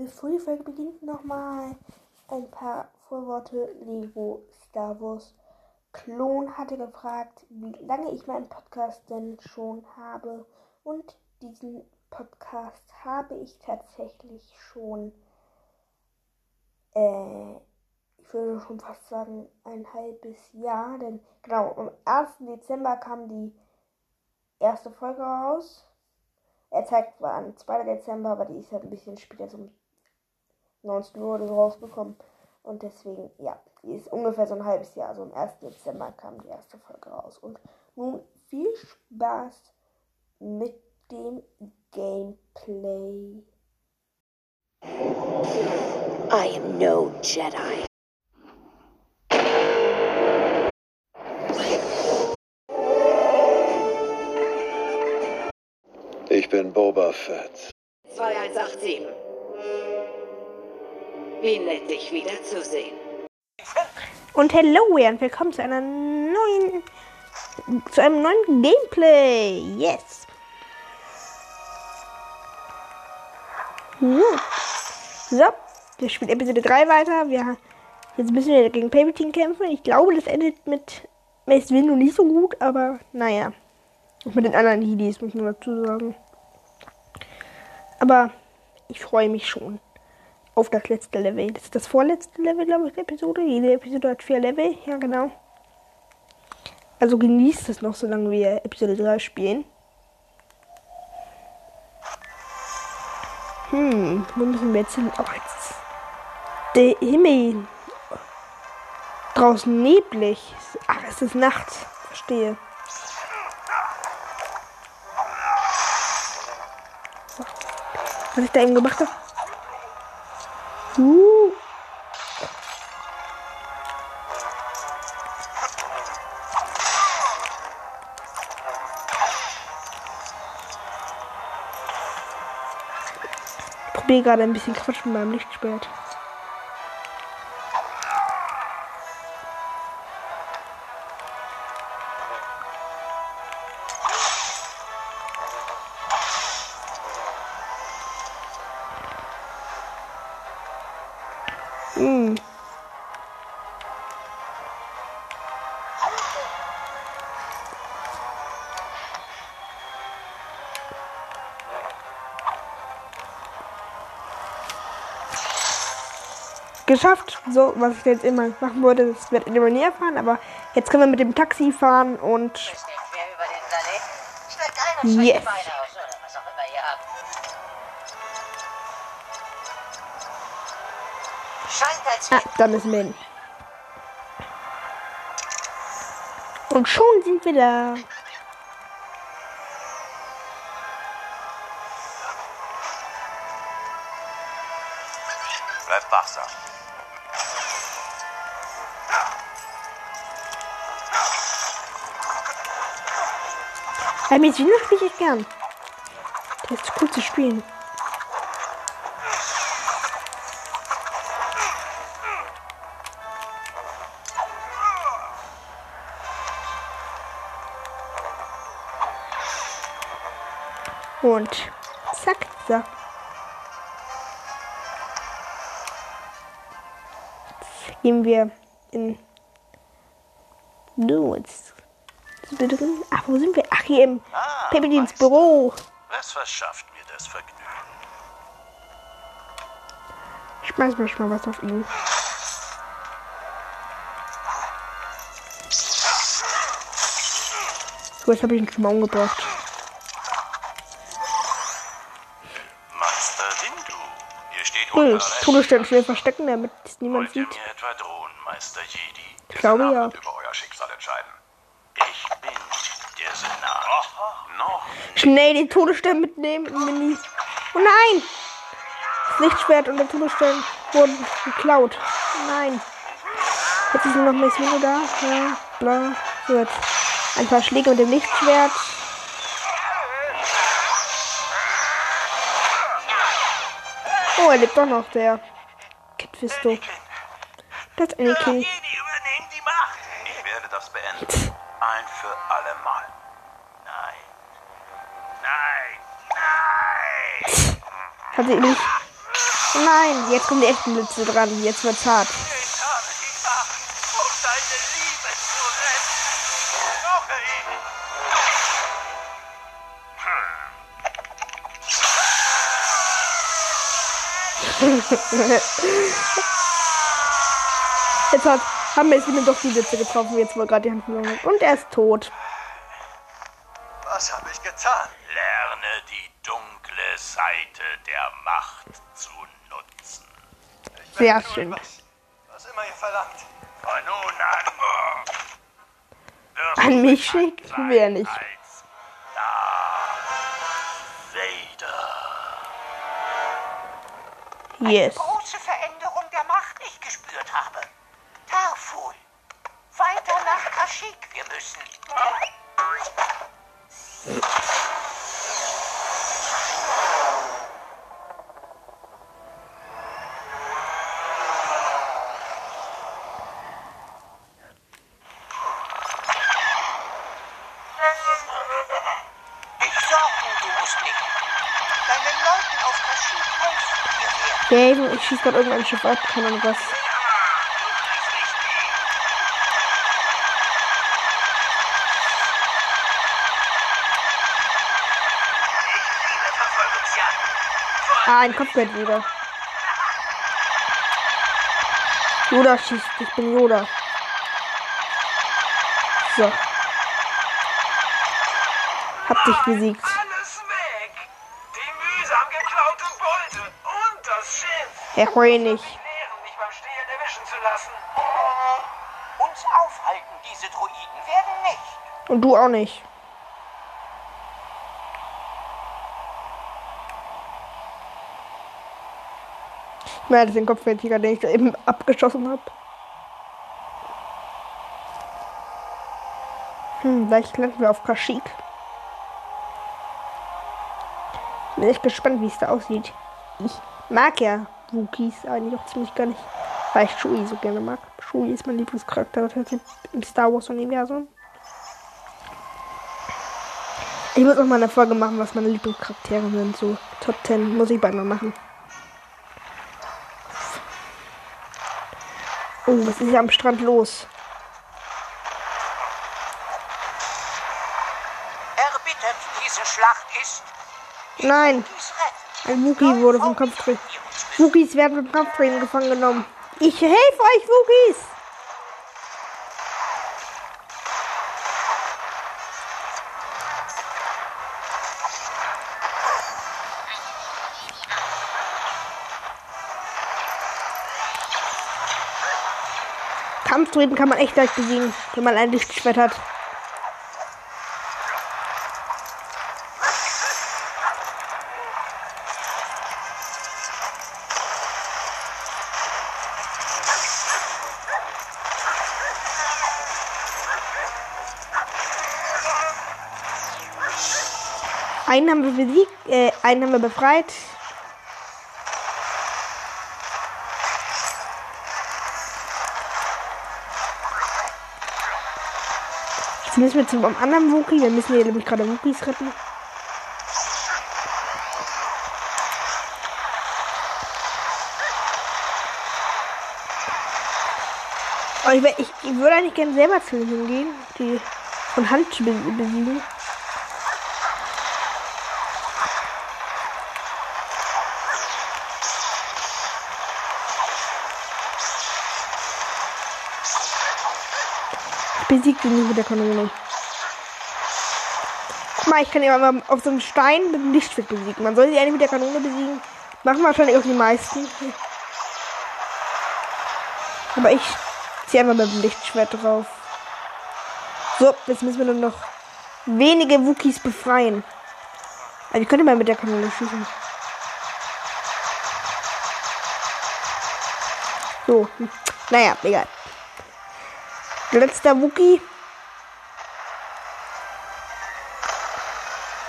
Bevor die Folge beginnt, nochmal ein paar Vorworte. Lego Star Wars Klon hatte gefragt, wie lange ich meinen Podcast denn schon habe. Und diesen Podcast habe ich tatsächlich schon, äh, ich würde schon fast sagen, ein halbes Jahr. Denn genau, am 1. Dezember kam die erste Folge raus. Er zeigt zwar am 2. Dezember, aber die ist halt ein bisschen später, so um 19 Uhr oder so rausgekommen. Und deswegen, ja, die ist ungefähr so ein halbes Jahr. Also am 1. Dezember kam die erste Folge raus. Und nun viel Spaß mit dem Gameplay. I am no Jedi. Ich bin Boba Fett. 2187. Wie nett, dich wiederzusehen. Und hallo und willkommen zu einer neuen, zu einem neuen Gameplay. Yes. Uh. So, wir spielen Episode 3 weiter. Wir jetzt müssen wir gegen Palpatine kämpfen. Ich glaube, das endet mit Mace Windu nicht so gut, aber naja. Auch mit den anderen Heelys, muss man dazu sagen. Aber ich freue mich schon auf das letzte Level. Das ist das vorletzte Level, glaube ich, der Episode. Jede Episode hat vier Level. Ja, genau. Also genießt es noch, solange wir Episode 3 spielen. Hm, wo müssen wir jetzt hin? Oh, jetzt der Himmel draußen neblig. Ach, es ist Nacht. Verstehe. Was ich da eben gemacht habe. Uh. Ich probiere gerade ein bisschen Quatsch mit meinem Lichtschwert. Geschafft. So, was ich jetzt immer machen wollte, das wird immer näher fahren, aber jetzt können wir mit dem Taxi fahren und Yes. streckt die Beine aus oder was auch immer ihr habt. Scheint, als Ah, da müssen wir hin. Und schon sind wir da. Bleib wachsam. Mir Sino spiele ich gern. Der ist cool zu spielen. Und zack, so. Jetzt gehen wir in. Du, jetzt sind wir drin. Ach, wo sind wir? Ach, hier im Ah, Meister. Büro. Was verschafft mir das Vergnügen? Schmeiß mal schon mal was auf ihn. So, jetzt habe ich ihn schon mal umgebracht. Meister. Hier steht Hm. Todesstern schnell verstecken, damit es niemand Wollt ihr sieht. mir etwa drohen, Meister Jedi? Ich glaube ja. wird über euer Schicksal Schnell den Todesstern mitnehmen und Mini. Oh nein! Das Lichtschwert und der Todesstern wurden geklaut. Nein. Jetzt ist nur noch Mace Windu da. Ja, bla. Jetzt ein paar Schläge mit dem Lichtschwert. Oh, er lebt doch noch, der Kid. Das ist Anakin. Nein. Nein. Hat sie nicht. Nein, jetzt kommen die echten Blitze dran. Jetzt wird's hart. Ich. Jetzt hat, haben wir es wieder doch die Blitze getroffen, jetzt wohl gerade die Hand verloren. Und er ist tot. Sehr schön. Was, was immer ihr verlangt. Von nun an. An mich schickt wer nicht. Yes. Game, ich schieß gerade irgendein Schiff ab, keine Ahnung was. Ah, ein Kopfgeld wieder. Yoda schießt, ich bin Yoda. So. Hab dich besiegt. Herr Hoenig. Lehren, mich beim Stehlen erwischen zu lassen. uns aufhalten. Diese Druiden werden nicht. Und du auch nicht. Mehr als den Kopfgeldjäger, den ich da eben abgeschossen habe. Hm, vielleicht landen wir auf Kashyyyk. Bin echt gespannt, wie es da aussieht. Ich mag ja Wookies eigentlich auch ziemlich gar nicht, weil ich Chewie so gerne mag. Chewie ist mein Lieblingscharakter tatsächlich im Star Wars Universum. Ich muss auch mal eine Folge machen, was meine Lieblingscharaktere sind. So Top 10 muss ich bald mal machen. Oh, was ist hier am Strand los? Erbittert diese Schlacht ist. Nein, ein Wookie wurde vom Kampfdreh. Wookies werden vom Kampfdrehen gefangen genommen. Ich helfe euch, Wookies! Kampfdrehen kann man echt leicht besiegen, wenn man ein Lichtschwert hat. Einen haben wir besiegt, äh, einen haben wir befreit. Jetzt müssen wir zum anderen Wookie. Wir müssen hier nämlich gerade Wookies retten. Aber ich, würde eigentlich gerne selber zu ihnen hingehen, die von Hand besiegen. Ich besiege ihn nicht mit der Kanone. Guck mal, ich kann ihn aber auf so einem Stein mit dem Lichtschwert besiegen. Man soll sie eigentlich mit der Kanone besiegen. Machen wahrscheinlich auch die meisten. Aber ich ziehe einfach mit dem Lichtschwert drauf. So, jetzt müssen wir nur noch wenige Wookies befreien. Aber ich könnte mal mit der Kanone schießen. So, hm. naja, egal. Letzter Wookie.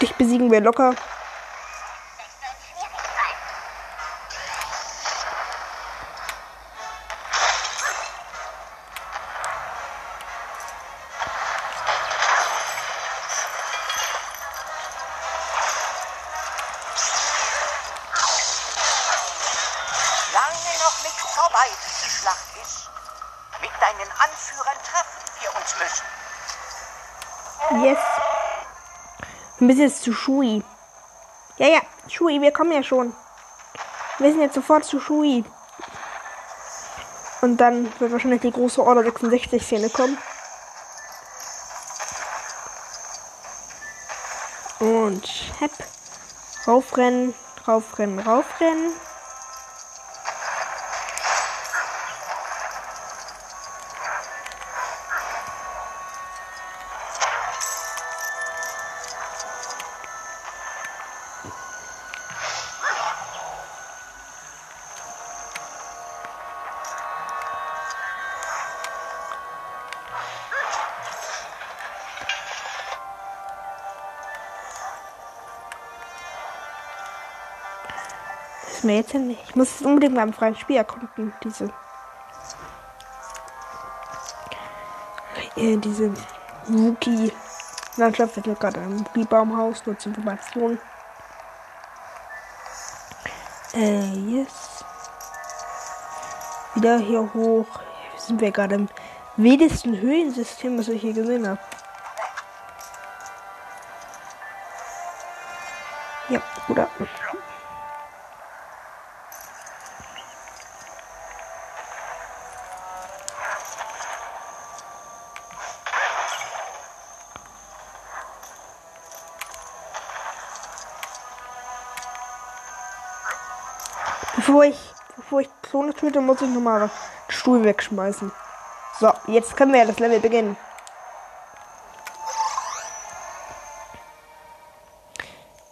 Dich besiegen wir locker. Yes. Wir müssen jetzt zu Shui. Ja, ja, Shui, wir kommen ja schon. Wir sind jetzt sofort zu Shui. Und dann wird wahrscheinlich die große Order 66 Szene kommen. Und hepp. Raufrennen, raufrennen, raufrennen. Ist mir jetzt nicht. Ich muss es unbedingt beim freien Spiel erkunden, diese. Äh, diese Wookie-Landschaft wird ja gerade ein Wookie-Baumhaus, nur zur Information. Äh, yes. Wieder hier hoch. Sind wir gerade im wildesten Höhlensystem, was ich hier gesehen habe. Bevor ich, bevor ich Klone töte, muss ich nochmal den Stuhl wegschmeißen. So, jetzt können wir ja das Level beginnen.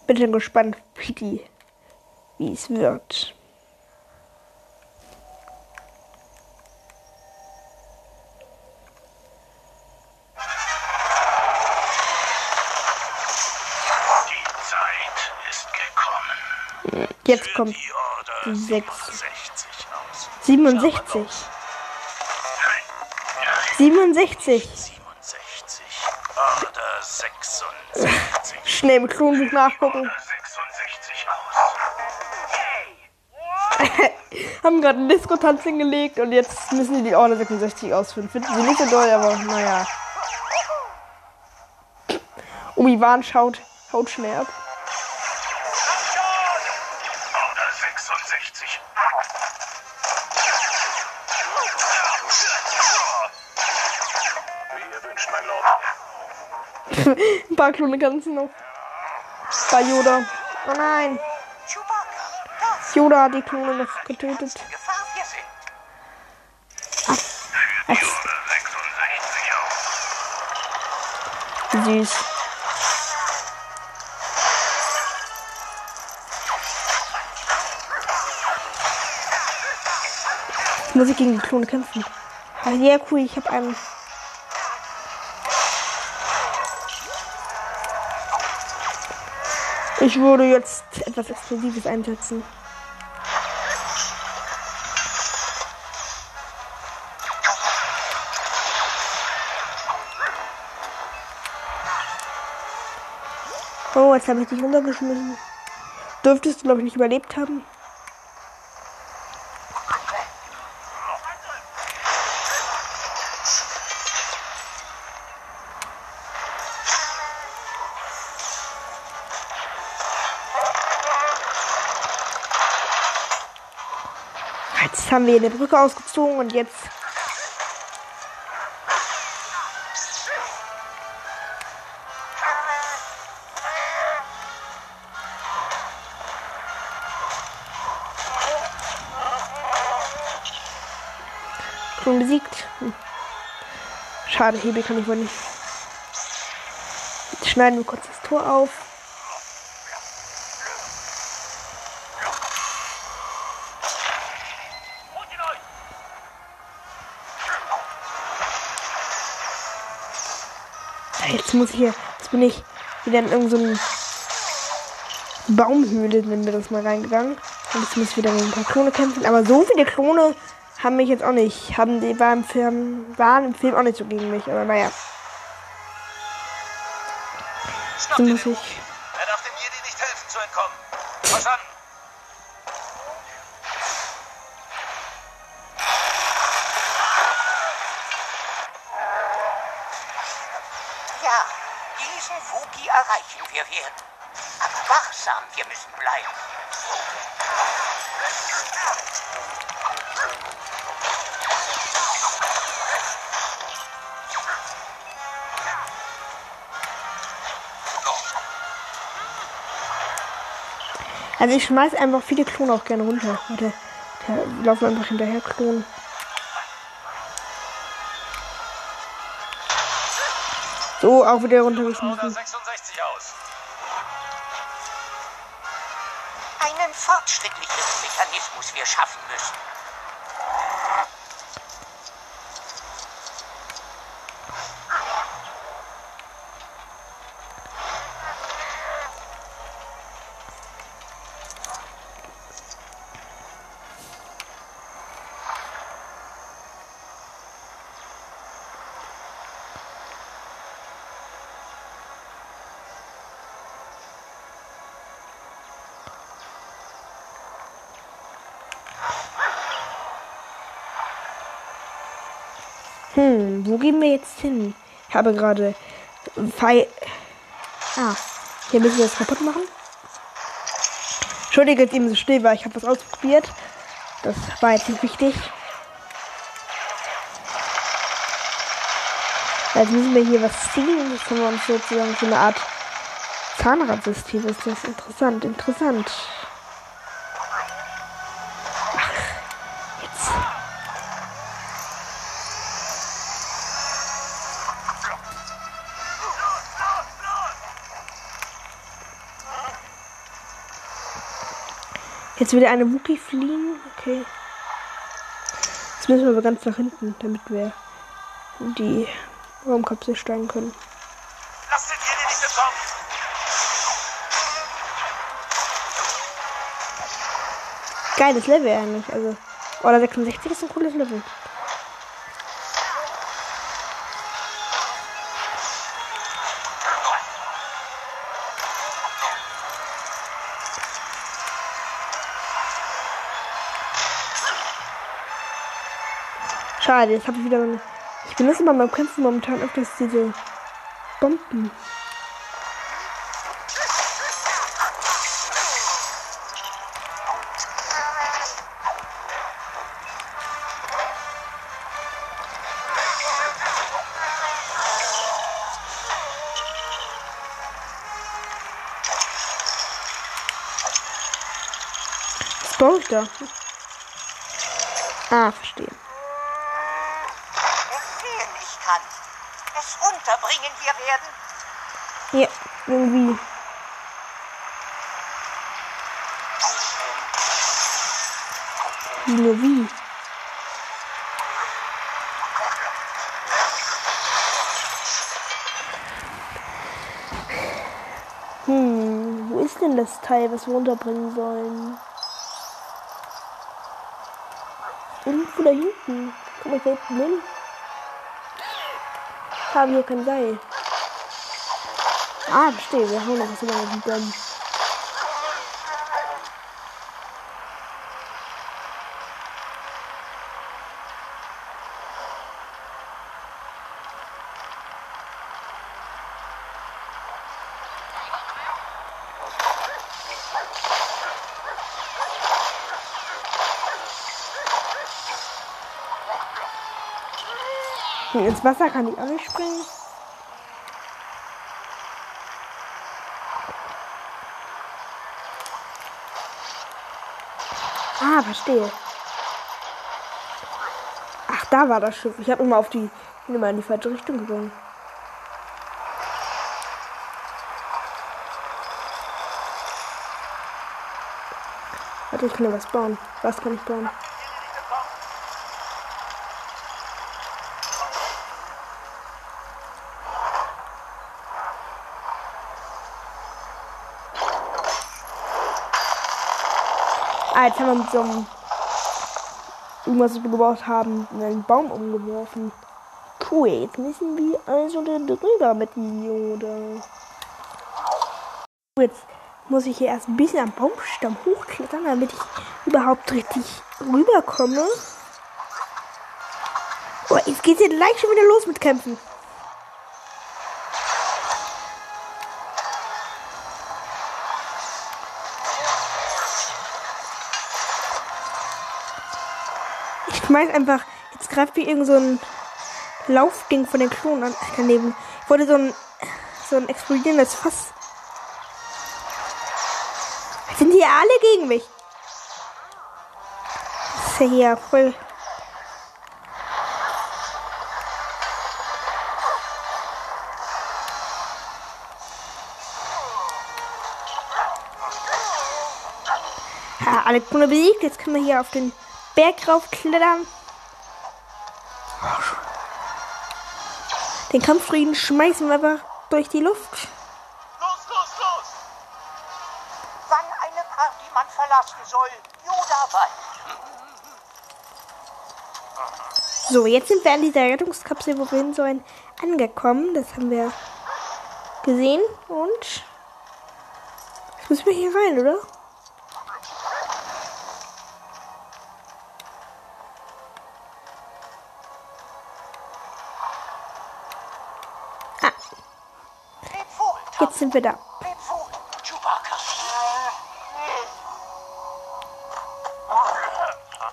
Bin gespannt, wie die, wie es wird. Die Zeit ist gekommen. Jetzt kommt die Order die sechs. 67 aus. 67. Nein, nein, 67. 67. Order 66. Schnell im Klonbuch nachgucken. 66 aus. Haben gerade einen Disco-Tanz hingelegt und jetzt müssen die die Order 66 ausführen. Finden sie nicht so doll, aber naja. Obi-Wan schaut, haut schnell ab. Lord. Ein paar Klone ganzen noch. Bei Yoda. Oh nein. Yoda hat die Klone noch getötet. 66 aus. Süß. Muss ich gegen die Klone kämpfen. Ja, cool, ich habe einen. Ich würde jetzt etwas Explosives einsetzen. Oh, jetzt habe ich dich runtergeschmissen. Dürftest du, glaube ich, nicht überlebt haben. Haben wir eine Brücke ausgezogen und jetzt. Schon besiegt. Hm. Schade, Hebel kann ich wohl nicht. Jetzt schneiden wir kurz das Tor auf. Jetzt muss ich hier. Jetzt bin ich wieder in irgendeine Baumhöhle, nennen wir das mal reingegangen. Und jetzt muss ich wieder gegen ein paar Klone kämpfen. Aber so viele Klone haben mich jetzt auch nicht. Haben die waren im Film, waren im Film auch nicht so gegen mich. Aber naja. So muss ich. Aber wachsam, wir müssen bleiben. Also ich schmeiß einfach viele Klone auch gerne runter. Warte, der laufen einfach hinterher klonen. So, auch wieder runtergeschmissen. 66 aus. Einen fortschrittlichen Mechanismus wir schaffen müssen. Hm, wo gehen wir jetzt hin? Ich habe gerade Pfeil. Ah, hier müssen wir das kaputt machen. Entschuldige, dass eben so still war. Ich habe was ausprobiert. Das war jetzt nicht wichtig. Jetzt müssen wir hier was ziehen. Das können wir uns sozusagen so eine Art Zahnradsystem ist das. Interessant, interessant. Jetzt will eine Wookie fliehen. Okay. Jetzt müssen wir aber ganz nach hinten, damit wir in die Raumkapsel steigen können. Lasst den Jedi nicht entkommen. Geiles Level eigentlich. Also. Oder 66 ist ein cooles Level. Schade, jetzt habe ich wieder meine. Ich benutze bei meinem Kämpfen momentan öfters diese Bomben. Was baue ich da? Ah, verstehe. Befehlen ich kann. Es unterbringen wir werden. Ja, irgendwie. Wie nur wie? Hm, wo ist denn das Teil, was wir runterbringen sollen? Irgendwo da hinten. Komm ich da hinten hin? Haben hier kein Seil. Ah, verstehe. Wir haben noch was über den Bäumen. Hm, Ins Wasser kann ich auch nicht springen. Ah, verstehe. Ach, da war das Schiff. Ich habe immer auf die, bin immer in die falsche Richtung gegangen. Warte, ich kann ja was bauen. Was kann ich bauen? Ah, jetzt haben wir mit so einem irgendwas, was wir gebaut haben, einen Baum umgeworfen. Cool, jetzt müssen wir also drüber mit Yoda. Jetzt muss ich hier erst ein bisschen am Baumstamm hochklettern, damit ich überhaupt richtig rüberkomme. Oh, jetzt geht's hier gleich schon wieder los mit Kämpfen. Schmeiß einfach. Jetzt greift wie irgend so ein Laufding von den Klonen an. Daneben wurde so ein, so ein explodierendes Fass. Sind die alle gegen mich? Das ist ja hier voll. Ja, alle Klone besiegt. Jetzt können wir hier auf den Berg raufklettern. Den Kampffrieden schmeißen wir einfach durch die Luft. Los, los, los! Wann eine Party man verlassen soll, Yoda weiß. So, jetzt sind wir an dieser Rettungskapsel, wo wir hin sollen, angekommen. Das haben wir gesehen. Und jetzt müssen wir hier rein, oder? Sind wir da.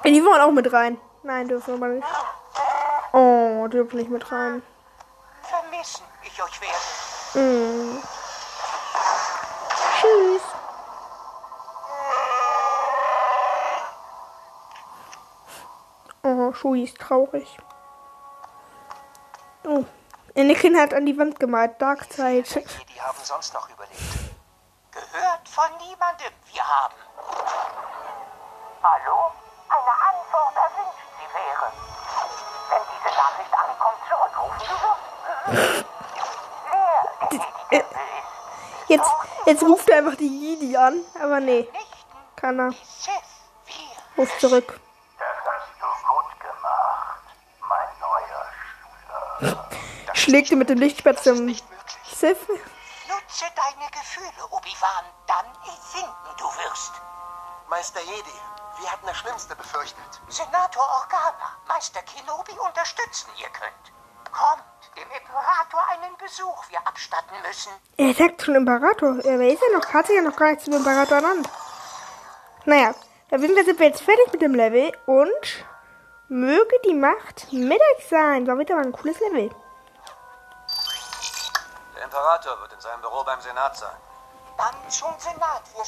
Die wollen auch mit rein. Nein, dürfen wir mal nicht. Oh, dürfen nicht mit rein. Vermissen ich euch werde. Mm. Tschüss. Oh, Shui ist traurig. Anakin hat an die Wand gemalt. Darkseid. Die haben sonst noch überlebt. Gehört von niemandem. Wir haben. Hallo? Eine Antwort erwünscht sie wäre. Wenn diese Nachricht ankommt, zurückrufen. Jedi-Tempel ist. Jetzt, jetzt ruft er einfach die Jedi an. Aber nee, kann er. Ruf zurück. Das hast du gut gemacht, mein neuer Schüler. Schlägt ihn mit dem Lichtschwert zum Nicht möglich. Sith. Nutze deine Gefühle, Obi-Wan. Dann finden du wirst. Meister Jedi, wir hatten das Schlimmste befürchtet. Senator Organa, Meister Kenobi unterstützen ihr könnt. Kommt, dem Imperator einen Besuch wir abstatten müssen. Er sagt schon Imperator. Er ist ja noch, hat sich ja noch gar nicht zum Imperator ernannt. Naja, auf jeden Fall sind wir jetzt fertig mit dem Level und möge die Macht mit euch sein. War wieder mal ein cooles Level. Der Imperator wird in seinem Büro beim Senat sein. Dann zum Senat. Wir